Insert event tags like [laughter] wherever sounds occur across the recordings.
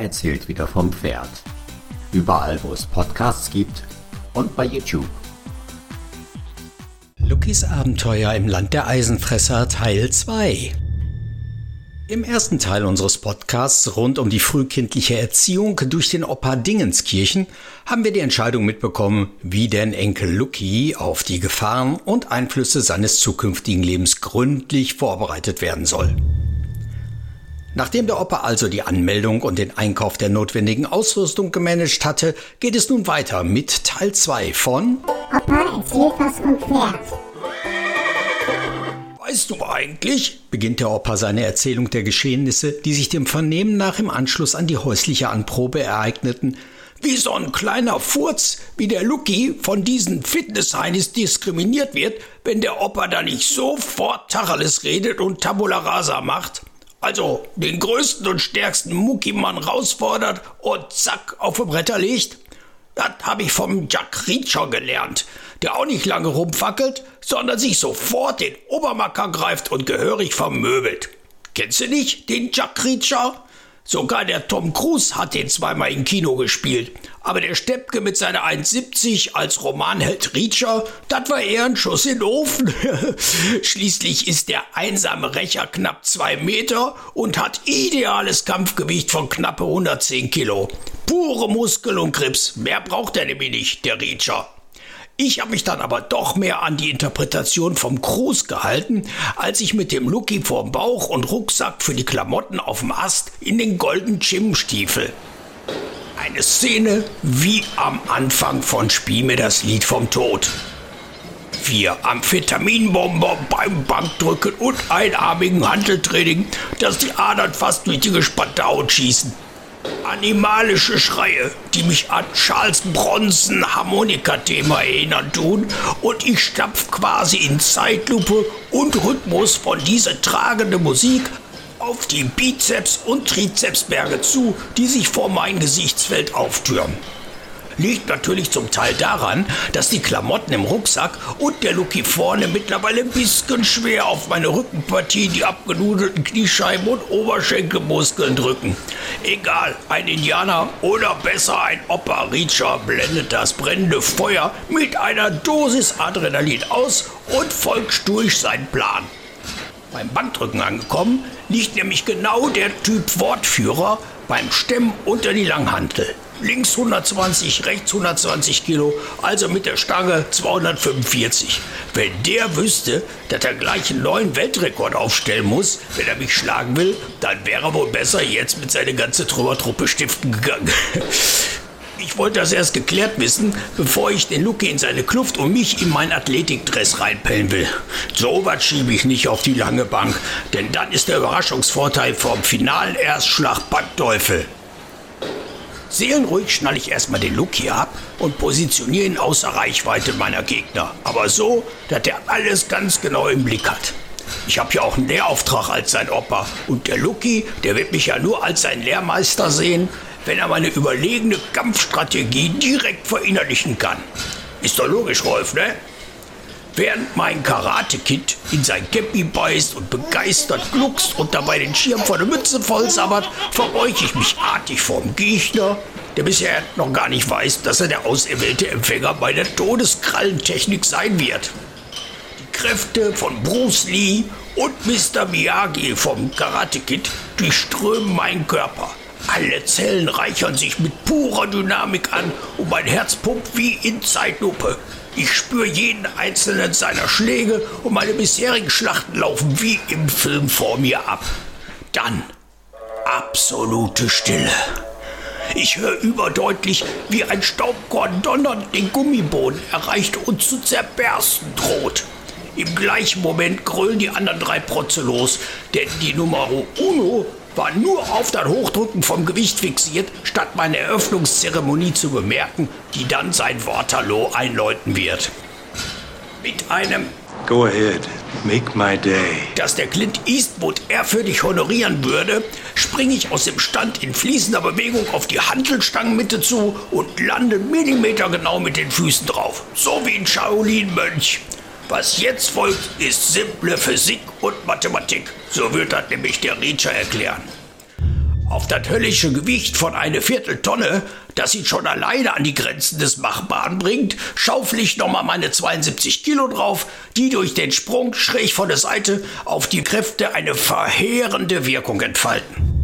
erzählt wieder vom Pferd. Überall, wo es Podcasts gibt und bei YouTube. Luckys Abenteuer im Land der Eisenfresser Teil 2. Im ersten Teil unseres Podcasts rund um die frühkindliche Erziehung durch den Opa Dingenskirchen haben wir die Entscheidung mitbekommen, wie denn Enkel Lucky auf die Gefahren und Einflüsse seines zukünftigen Lebens gründlich vorbereitet werden soll. Nachdem der Opa also die Anmeldung und den Einkauf der notwendigen Ausrüstung gemanagt hatte, geht es nun weiter mit Teil 2 von Opa erzählt was vom Pferd. Weißt du eigentlich, beginnt der Opa seine Erzählung der Geschehnisse, die sich dem Vernehmen nach im Anschluss an die häusliche Anprobe ereigneten, wie so ein kleiner Furz wie der Lucky von diesen Fitnessheinis diskriminiert wird, wenn der Opa da nicht sofort Tacheles redet und Tabula Rasa macht. Also den größten und stärksten Muckimann rausfordert und zack auf die Bretter legt. Das habe ich vom Jack Reacher gelernt, der auch nicht lange rumfackelt, sondern sich sofort den Obermacker greift und gehörig vermöbelt. Kennst du nicht den Jack Reacher? Sogar der Tom Cruise hat den zweimal im Kino gespielt. Aber der Steppke mit seiner 1,70 als Romanheld Reacher, das war eher ein Schuss in den Ofen. [laughs] Schließlich ist der einsame Rächer knapp zwei Meter und hat ideales Kampfgewicht von knappe 110 Kilo. Pure Muskel und Grips. Mehr braucht er nämlich nicht, der Reacher. Ich habe mich dann aber doch mehr an die Interpretation vom Cruise gehalten, als ich mit dem Lucky vorm Bauch und Rucksack für die Klamotten auf dem Ast in den goldenen Chimstiefel. Eine Szene wie am Anfang von Spiel mir das Lied vom Tod. Vier Amphetaminbomber beim Bankdrücken und einarmigen Handeltraining, dass die Adern fast durch die gespannte Haut schießen. Animalische Schreie, die mich an Charles Bronson Harmonika-Thema erinnern tun. Und ich stapf quasi in Zeitlupe und Rhythmus von dieser tragende Musik auf die Bizeps- und Trizepsberge zu, die sich vor mein Gesichtsfeld auftürmen liegt natürlich zum Teil daran, dass die Klamotten im Rucksack und der Lucky vorne mittlerweile ein bisschen schwer auf meine Rückenpartie, die abgenudelten Kniescheiben und Oberschenkelmuskeln drücken. Egal, ein Indianer oder besser ein Opa Reacher blendet das brennende Feuer mit einer Dosis Adrenalin aus und folgt durch seinen Plan. Beim Bankdrücken angekommen, liegt nämlich genau der Typ Wortführer beim Stemmen unter die Langhantel links 120, rechts 120 Kilo, also mit der Stange 245. Wenn der wüsste, dass er gleich einen neuen Weltrekord aufstellen muss, wenn er mich schlagen will, dann wäre er wohl besser jetzt mit seiner ganzen Trümmertruppe stiften gegangen. [laughs] Ich wollte das erst geklärt wissen, bevor ich den Lucky in seine Kluft und mich in mein Athletikdress reinpellen will. So was schiebe ich nicht auf die lange Bank, denn dann ist der Überraschungsvorteil vom finalen Erstschlag beim Teufel. Seelenruhig schnalle ich erstmal den Look hier ab und positioniere ihn außer Reichweite meiner Gegner. Aber so, dass er alles ganz genau im Blick hat. Ich habe ja auch einen Lehrauftrag als sein Opa. Und der Lucky, der wird mich ja nur als sein Lehrmeister sehen, wenn er meine überlegene Kampfstrategie direkt verinnerlichen kann. Ist doch logisch, Rolf, ne? Während mein Karate-Kid in sein Käppi beißt und begeistert gluckst und dabei den Schirm vor der Mütze vollsabbert, verbeuge ich mich artig vorm Gegner, der bisher noch gar nicht weiß, dass er der auserwählte Empfänger bei der Todeskrallentechnik sein wird. Die Kräfte von Bruce Lee und Mr. Miyagi vom Karate-Kid durchströmen meinen Körper. Alle Zellen reichern sich mit purer Dynamik an und mein Herz pumpt wie in Zeitlupe. Ich spüre jeden einzelnen seiner Schläge und meine bisherigen Schlachten laufen wie im Film vor mir ab. Dann absolute Stille. Ich höre überdeutlich, wie ein Staubkorn donnernd den Gummiboden erreicht und zu zerbersten droht. Im gleichen Moment grölen die anderen drei Protze los, denn die Nummer Uno war nur auf das Hochdrücken vom Gewicht fixiert, statt meine Eröffnungszeremonie zu bemerken, die dann sein Waterloo einläuten wird. Mit einem Go ahead, make my day. Das der Clint Eastwood ehrfürchtig honorieren würde, springe ich aus dem Stand in fließender Bewegung auf die Hantelstangenmitte zu und lande millimetergenau mit den Füßen drauf. So wie ein Shaolin-Mönch. Was jetzt folgt, ist simple Physik und Mathematik. So wird das nämlich der Reacher erklären. Auf das höllische Gewicht von eine Vierteltonne, das ihn schon alleine an die Grenzen des Machbaren bringt, schaufel ich nochmal meine 72 Kilo drauf, die durch den Sprung schräg von der Seite auf die Kräfte eine verheerende Wirkung entfalten.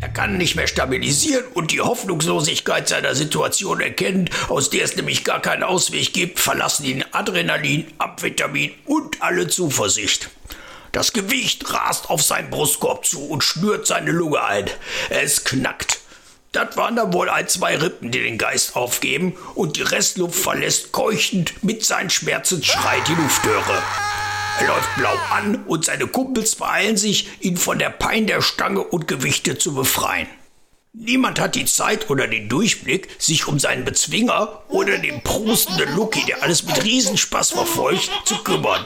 Er kann nicht mehr stabilisieren und die Hoffnungslosigkeit seiner Situation erkennen, aus der es nämlich gar keinen Ausweg gibt, verlassen ihn Adrenalin, Amphetamin und alle Zuversicht. Das Gewicht rast auf seinen Brustkorb zu und schnürt seine Lunge ein. Es knackt. Das waren dann wohl ein, zwei Rippen, die den Geist aufgeben und die Restluft verlässt keuchend mit seinen Schmerzen schreit die Luftröhre. Er läuft blau an und seine Kumpels beeilen sich, ihn von der Pein der Stange und Gewichte zu befreien. Niemand hat die Zeit oder den Durchblick, sich um seinen Bezwinger oder den prustenden Lucky, der alles mit Riesenspaß verfolgt, zu kümmern.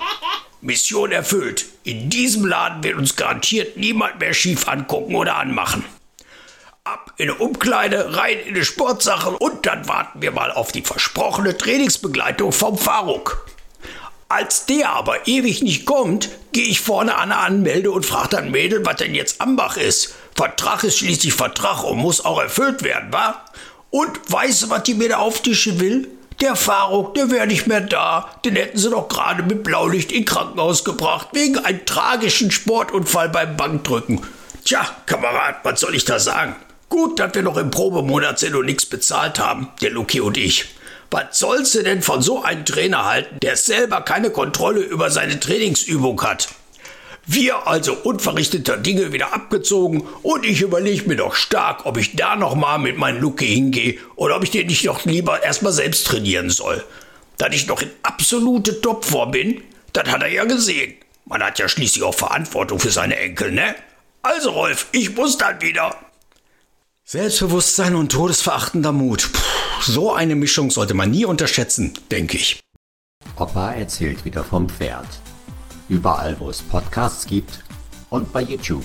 Mission erfüllt. In diesem Laden wird uns garantiert niemand mehr schief angucken oder anmachen. Ab in eine Umkleide, rein in eine Sportsache und dann warten wir mal auf die versprochene Trainingsbegleitung vom Faruk. Als der aber ewig nicht kommt, gehe ich vorne an Anmelde und frage dann Mädel, was denn jetzt Ambach ist. Vertrag ist schließlich Vertrag und muss auch erfüllt werden, wa? Und weißt du, was die mir da auftischen will? Der Faruk, der wäre nicht mehr da. Den hätten sie doch gerade mit Blaulicht in Krankenhaus gebracht, wegen einem tragischen Sportunfall beim Bankdrücken. Tja, Kamerad, was soll ich da sagen? Gut, dass wir noch im Probemonat sind und nichts bezahlt haben, der Luki und ich. Was sollst du denn von so einem Trainer halten, der selber keine Kontrolle über seine Trainingsübung hat? Wir also unverrichteter Dinge wieder abgezogen und ich überlege mir doch stark, ob ich da nochmal mit meinem Lucky hingehe oder ob ich den nicht noch lieber erstmal selbst trainieren soll. Da ich noch in absolute Topform bin, das hat er ja gesehen. Man hat ja schließlich auch Verantwortung für seine Enkel, ne? Also Rolf, ich muss dann wieder. Selbstbewusstsein und todesverachtender Mut. Puh, so eine Mischung sollte man nie unterschätzen, denke ich. Opa erzählt wieder vom Pferd. Überall, wo es Podcasts gibt und bei YouTube.